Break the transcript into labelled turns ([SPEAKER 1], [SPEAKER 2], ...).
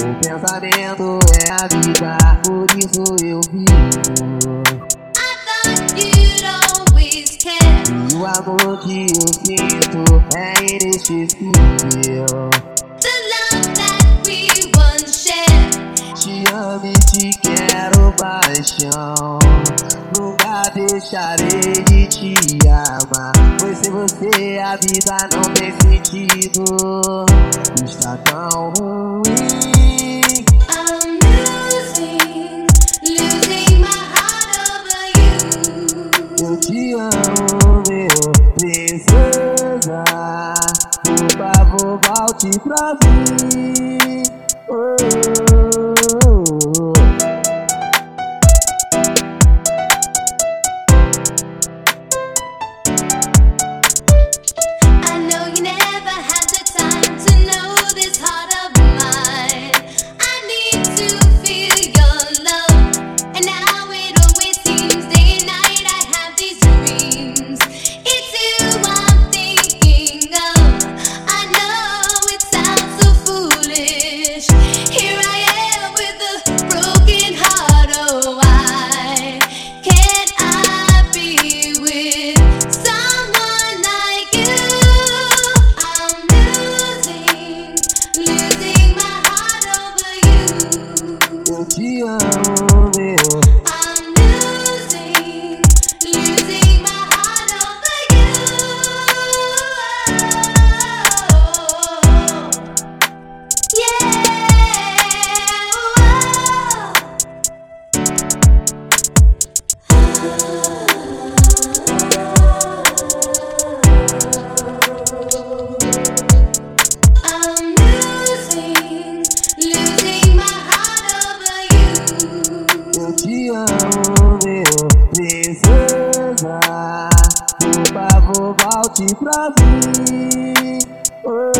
[SPEAKER 1] O pensamento é a vida, por isso eu vivo.
[SPEAKER 2] I thought you'd always care.
[SPEAKER 1] E o amor que eu sinto é inesquecível.
[SPEAKER 2] The love that we once shared.
[SPEAKER 1] Te amo e te quero paixão. Nunca deixarei de te amar. Pois sem você a vida não tem sentido. Está tão ruim. Meu princesa. Por favor, volte pra mim. Oh, Eu te. Princesa. Por favor, volte pra mim. Oh,